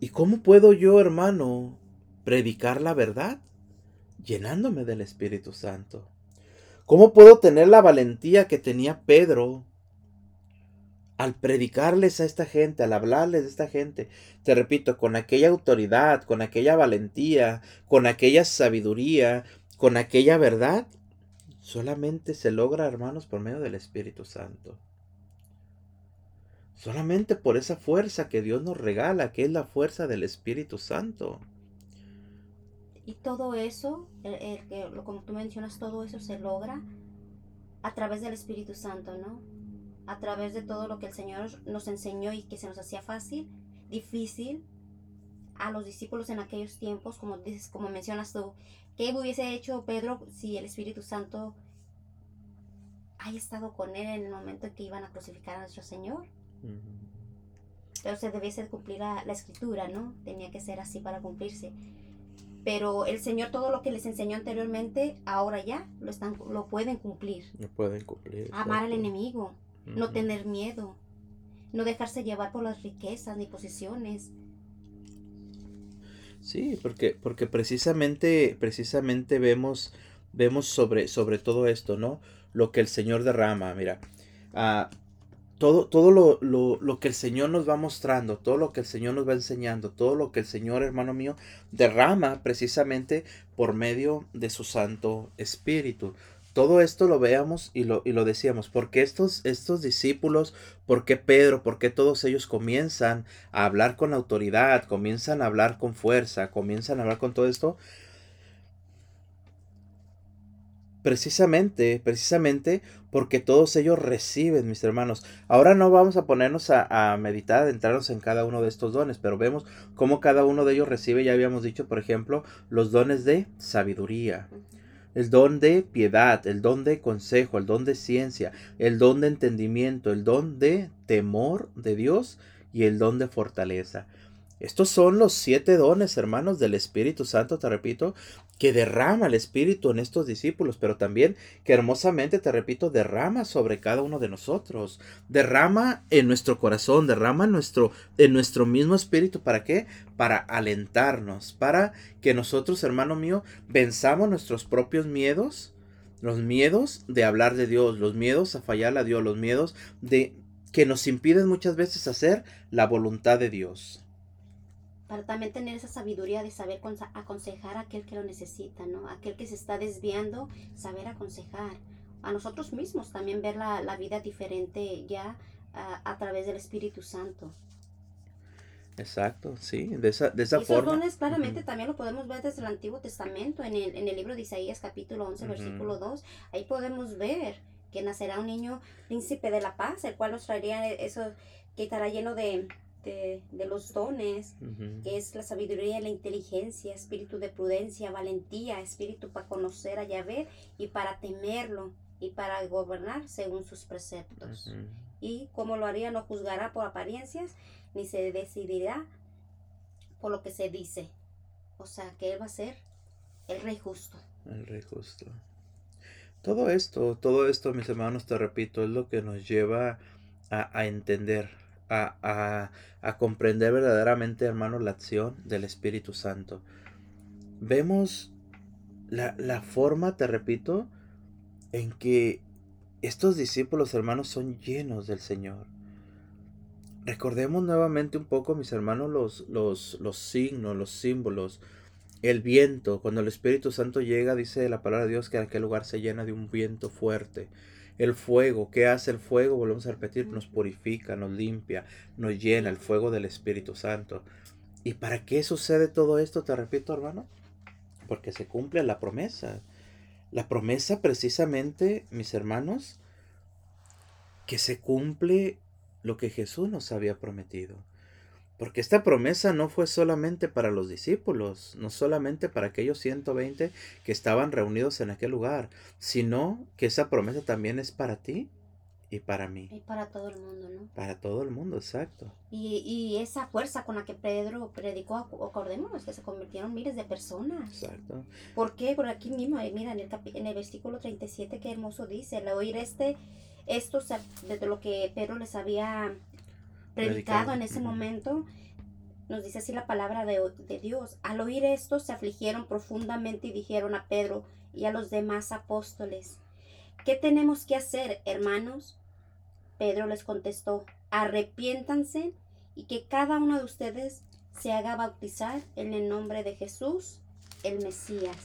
¿Y cómo puedo yo, hermano, predicar la verdad? Llenándome del Espíritu Santo. ¿Cómo puedo tener la valentía que tenía Pedro al predicarles a esta gente, al hablarles de esta gente, te repito, con aquella autoridad, con aquella valentía, con aquella sabiduría, con aquella verdad, solamente se logra, hermanos, por medio del Espíritu Santo. Solamente por esa fuerza que Dios nos regala, que es la fuerza del Espíritu Santo. Y todo eso, como tú mencionas, todo eso se logra a través del Espíritu Santo, ¿no? A través de todo lo que el Señor nos enseñó y que se nos hacía fácil, difícil a los discípulos en aquellos tiempos, como dices, como mencionas tú, ¿qué hubiese hecho Pedro si el Espíritu Santo haya estado con él en el momento en que iban a crucificar a nuestro Señor? Pero se debiese cumplir la, la, escritura, ¿no? Tenía que ser así para cumplirse. Pero el Señor todo lo que les enseñó anteriormente, ahora ya lo están lo pueden cumplir. Lo pueden cumplir. Amar al enemigo no tener miedo, no dejarse llevar por las riquezas ni posiciones. Sí, porque, porque precisamente, precisamente vemos, vemos sobre, sobre todo esto, ¿no? Lo que el Señor derrama, mira. Ah, todo, todo lo, lo, lo, que el Señor nos va mostrando, todo lo que el Señor nos va enseñando, todo lo que el Señor, hermano mío, derrama precisamente por medio de su Santo Espíritu todo esto lo veamos y lo, y lo decíamos, porque estos, estos discípulos, por qué Pedro, por qué todos ellos comienzan a hablar con autoridad, comienzan a hablar con fuerza, comienzan a hablar con todo esto, precisamente, precisamente porque todos ellos reciben, mis hermanos. Ahora no vamos a ponernos a, a meditar, a entrarnos en cada uno de estos dones, pero vemos cómo cada uno de ellos recibe, ya habíamos dicho, por ejemplo, los dones de sabiduría el don de piedad, el don de consejo, el don de ciencia, el don de entendimiento, el don de temor de Dios y el don de fortaleza. Estos son los siete dones, hermanos, del Espíritu Santo, te repito, que derrama el Espíritu en estos discípulos, pero también que hermosamente, te repito, derrama sobre cada uno de nosotros, derrama en nuestro corazón, derrama en nuestro, en nuestro mismo espíritu, ¿para qué? Para alentarnos, para que nosotros, hermano mío, venzamos nuestros propios miedos, los miedos de hablar de Dios, los miedos a fallar a Dios, los miedos de que nos impiden muchas veces hacer la voluntad de Dios para también tener esa sabiduría de saber aconsejar a aquel que lo necesita, ¿no? Aquel que se está desviando, saber aconsejar. A nosotros mismos también ver la, vida diferente ya a través del Espíritu Santo. Exacto, sí, de esa, de esa forma. dones claramente también lo podemos ver desde el Antiguo Testamento, en el, en el libro de Isaías capítulo 11, versículo 2. Ahí podemos ver que nacerá un niño príncipe de la paz, el cual nos traería eso, que estará lleno de, de, los dones, que es la sabiduría, la inteligencia, espíritu de prudencia, valentía, espíritu para conocer a Yahvé y para temerlo y para gobernar según sus preceptos. Y como lo haría, no juzgará por apariencias, ni se decidirá por lo que se dice. O sea, que él va a ser el rey justo. El rey justo. Todo esto, todo esto, mis hermanos, te repito, es lo que nos lleva a, a entender a, comprender verdaderamente, hermanos, la acción del Espíritu Santo. Vemos la, la forma, te repito, en que estos discípulos, hermanos, son llenos del Señor. Recordemos nuevamente un poco, mis hermanos, los, los, los signos, los símbolos, el viento. Cuando el Espíritu Santo llega, dice la palabra de Dios que aquel lugar se llena de un viento fuerte. El fuego, ¿qué hace el fuego? Volvemos a repetir, nos purifica, nos limpia, nos llena, el fuego del Espíritu Santo. ¿Y para qué sucede todo esto? Te repito, hermano. Porque se cumple la promesa. La promesa precisamente, mis hermanos, que se cumple lo que Jesús nos había prometido. Porque esta promesa no fue solamente para los discípulos, no solamente para aquellos 120 que estaban reunidos en aquel lugar, sino que esa promesa también es para ti y para mí. Y para todo el mundo, ¿no? Para todo el mundo, exacto. Y, y esa fuerza con la que Pedro predicó, acordémonos que se convirtieron miles de personas. Exacto. ¿Por qué? Por aquí mismo, mira, en el, en el versículo 37, qué hermoso dice, al oír este, esto, desde lo que Pedro les había predicado en ese momento, nos dice así la palabra de, de, Dios. Al oír esto se afligieron profundamente y dijeron a Pedro y a los demás apóstoles, ¿qué tenemos que hacer, hermanos? Pedro les contestó, arrepiéntanse y que cada uno de ustedes se haga bautizar en el nombre de Jesús, el Mesías,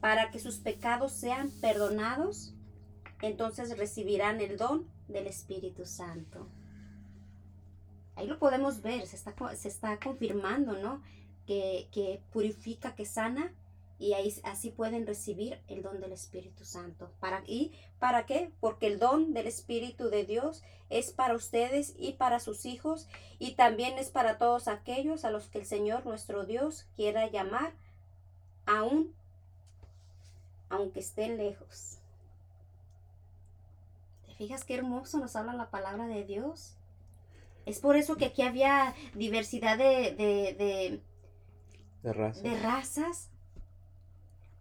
para que sus pecados sean perdonados, entonces recibirán el don del Espíritu Santo. Ahí lo podemos ver, se está, se está confirmando, ¿no? Que, que purifica, que sana y ahí, así pueden recibir el don del Espíritu Santo. ¿Para, ¿Y para qué? Porque el don del Espíritu de Dios es para ustedes y para sus hijos y también es para todos aquellos a los que el Señor nuestro Dios quiera llamar aún, aunque estén lejos. ¿Te fijas qué hermoso nos habla la palabra de Dios? Es por eso que aquí había diversidad de, de, de, razas. de razas.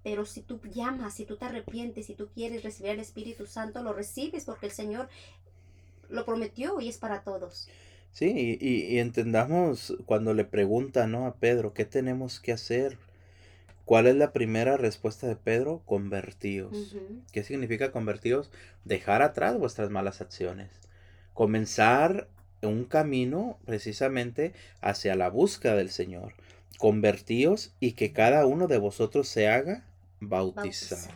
Pero si tú llamas, si tú te arrepientes, si tú quieres recibir el Espíritu Santo, lo recibes porque el Señor lo prometió y es para todos. Sí, y, entendamos cuando le preguntan ¿no? a Pedro, ¿qué tenemos que hacer? ¿Cuál es la primera respuesta de Pedro? Convertíos. ¿Qué significa convertíos? Dejar atrás vuestras malas acciones. Comenzar un camino precisamente hacia la búsqueda del Señor. Convertíos y que cada uno de vosotros se haga bautizar.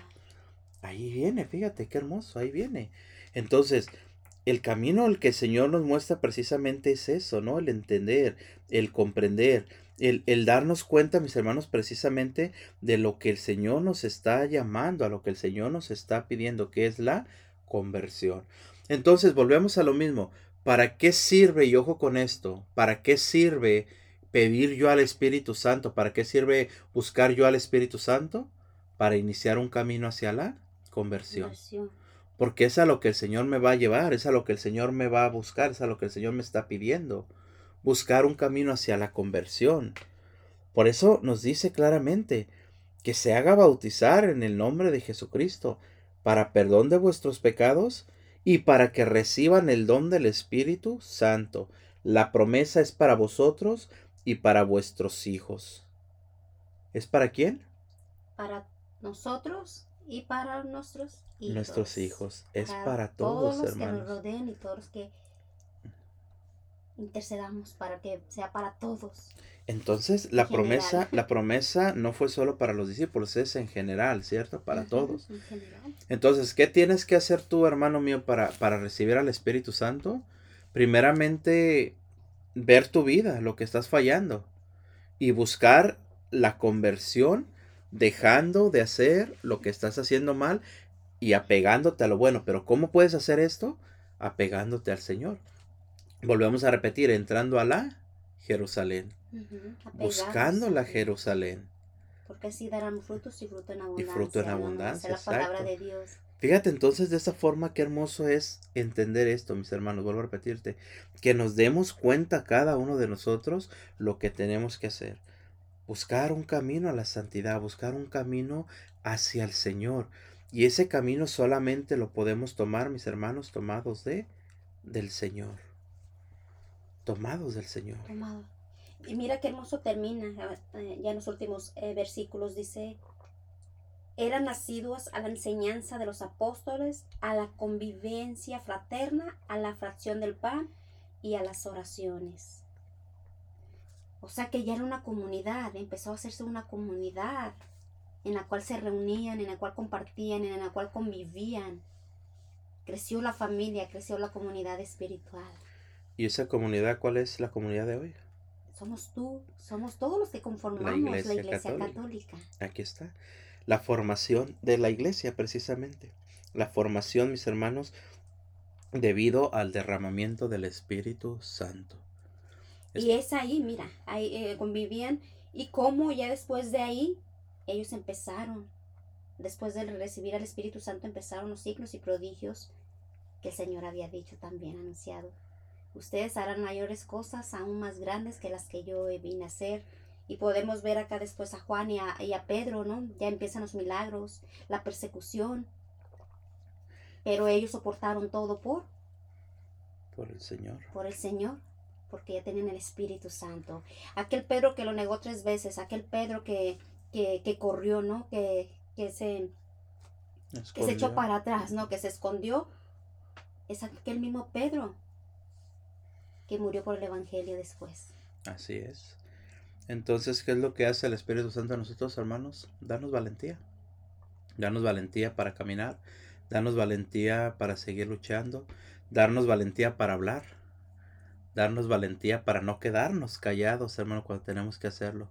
Ahí viene, fíjate qué hermoso, ahí viene. Entonces, el camino al que el Señor nos muestra precisamente es eso, ¿no? El entender, el comprender, el, el, darnos cuenta, mis hermanos, precisamente de lo que el Señor nos está llamando, a lo que el Señor nos está pidiendo, que es la conversión. Entonces, volvemos a lo mismo. ¿Para qué sirve, y ojo con esto, para qué sirve pedir yo al Espíritu Santo? ¿Para qué sirve buscar yo al Espíritu Santo? Para iniciar un camino hacia la conversión. Porque es a lo que el Señor me va a llevar, es a lo que el Señor me va a buscar, es a lo que el Señor me está pidiendo. Buscar un camino hacia la conversión. Por eso nos dice claramente, que se haga bautizar en el nombre de Jesucristo para perdón de vuestros pecados y para que reciban el don del Espíritu Santo. La promesa es para vosotros y para vuestros hijos. ¿Es para quién? Para nosotros y para nuestros hijos. Nuestros hijos. Es para, todos, todos los hermanos. que nos rodeen y todos los que intercedamos para que sea para todos. Entonces, la En promesa, general. la (laughs) promesa no fue solo para los discípulos, es en general, ¿cierto? Para todos. En general. Entonces, ¿qué tienes que hacer tú, hermano mío, para, para recibir al Espíritu Santo? Primeramente, ver tu vida, lo que estás fallando, y buscar la conversión, dejando de hacer lo que estás haciendo mal y apegándote a lo bueno. Pero ¿cómo puedes hacer esto? Apegándote al Señor. Volvemos a repetir, entrando a la Jerusalén, buscando la Jerusalén. Porque así darán frutos y fruto en abundancia. fruto en abundancia, es la palabra de Dios. Fíjate entonces de esa forma qué hermoso es entender esto, mis hermanos, vuelvo a repetirte, que nos demos cuenta cada uno de nosotros lo que tenemos que hacer. Buscar un camino a la santidad, buscar un camino hacia el Señor. Y ese camino solamente lo podemos tomar, mis hermanos, tomados de del Señor. Tomados del Señor. Tomado. Y mira qué hermoso termina, eh, ya en los últimos eh, versículos dice, eran nacidos a la enseñanza de los apóstoles, a la convivencia fraterna, a la fracción del pan y a las oraciones. O sea que ya era una comunidad, empezó a hacerse una comunidad en la cual se reunían, en la cual compartían, en la cual convivían. Creció la familia, creció la comunidad espiritual. ¿Y esa comunidad cuál es la comunidad de hoy? Somos tú, somos todos los que conformamos la Iglesia iglesia, Católica. católica. Aquí está. La formación de la iglesia, precisamente. La formación, mis hermanos, debido al derramamiento del Espíritu Santo. Y es ahí, mira, ahí eh, convivían y cómo ya después de ahí ellos empezaron, después de recibir al Espíritu Santo empezaron los signos y prodigios que el Señor había dicho también, anunciado. Ustedes harán mayores cosas aún más grandes que las que yo vine a hacer. Y podemos ver acá después a Juan y a, y a Pedro, ¿no? Ya empiezan los milagros, la persecución. Pero ellos soportaron todo por Por el Señor. por el Señor, porque ya tienen el Espíritu Santo. Aquel Pedro que lo negó tres veces, aquel Pedro que, que, que corrió, ¿no? Que, que, se, que se echó para atrás, ¿no? Que se escondió. Es aquel mismo Pedro que murió por el Evangelio después. Así es. Entonces, ¿qué es lo que hace el Espíritu Santo a nosotros, hermanos? Danos valentía. Danos valentía para caminar. Danos valentía para seguir luchando. Darnos valentía para hablar. Darnos valentía para no quedarnos callados, hermano, cuando tenemos que hacerlo.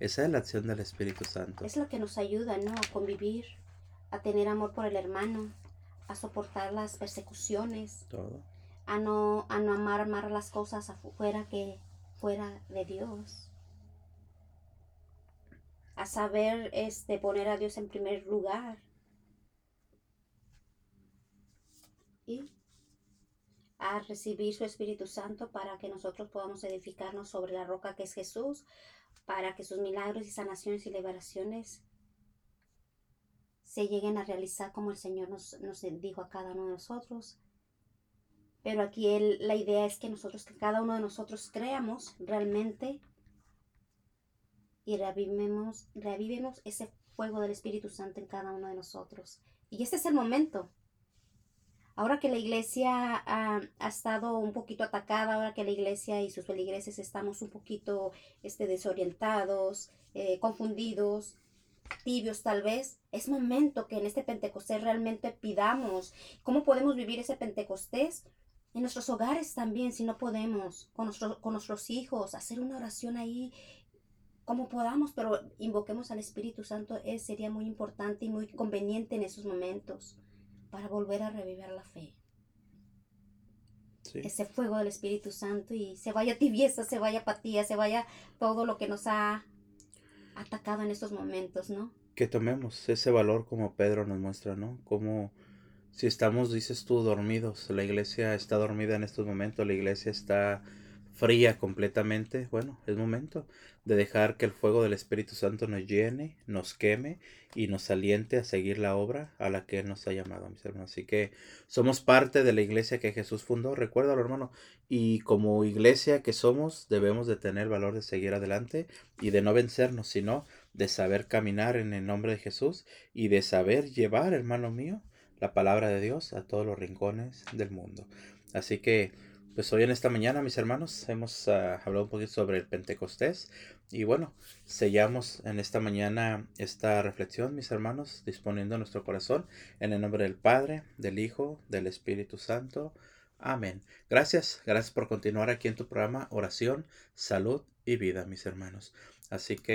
Esa es la acción del Espíritu Santo. Es lo que nos ayuda, ¿no? A convivir, a tener amor por el hermano, a soportar las persecuciones, Todo. A no, a no amar, amar las cosas afuera que fuera de Dios. A saber este, poner a Dios en primer lugar. Y a recibir su Espíritu Santo para que nosotros podamos edificarnos sobre la roca que es Jesús, para que sus milagros y sanaciones y liberaciones se lleguen a realizar como el Señor nos, nos dijo a cada uno de nosotros. Pero aquí la idea es que nosotros, que cada uno de nosotros creamos realmente y revivemos, ese fuego del Espíritu Santo en cada uno de nosotros. Y este es el momento. Ahora que la iglesia ha estado un poquito atacada, ahora que la iglesia y sus feligreses estamos un poquito este, desorientados, eh, confundidos, tibios tal vez, es momento que en este Pentecostés realmente pidamos cómo podemos vivir ese Pentecostés en nuestros hogares también, si no podemos, con, nuestro- con nuestros hijos, hacer una oración ahí como podamos, pero invoquemos al Espíritu Santo, eh, sería muy importante y muy conveniente en esos momentos para volver a revivir la fe. Sí. Ese fuego del Espíritu Santo y se vaya tibieza, se vaya apatía, se vaya todo lo que nos ha atacado en estos momentos, ¿no? Que tomemos ese valor como Pedro nos muestra, ¿no? Como si estamos, dices tú, dormidos, la iglesia está dormida en estos momentos, la iglesia está fría completamente, bueno, es momento de dejar que el fuego del Espíritu Santo nos llene, nos queme y nos aliente a seguir la obra a la que Él nos ha llamado, mis hermanos. Así que somos parte de la iglesia que Jesús fundó, recuérdalo hermano, y como iglesia que somos debemos de tener valor de seguir adelante y de no vencernos, sino de saber caminar en el nombre de Jesús y de saber llevar, hermano mío, la palabra de Dios a todos los rincones del mundo. Así que pues hoy en esta mañana, mis hermanos, hemos ah, hablado un poquito sobre el Pentecostés. Y bueno, sellamos en esta mañana esta reflexión, mis hermanos, disponiendo nuestro corazón en el nombre del Padre, del Hijo, del Espíritu Santo. Amén. Gracias, gracias por continuar aquí en tu programa Oración, Salud y Vida, mis hermanos. Así que...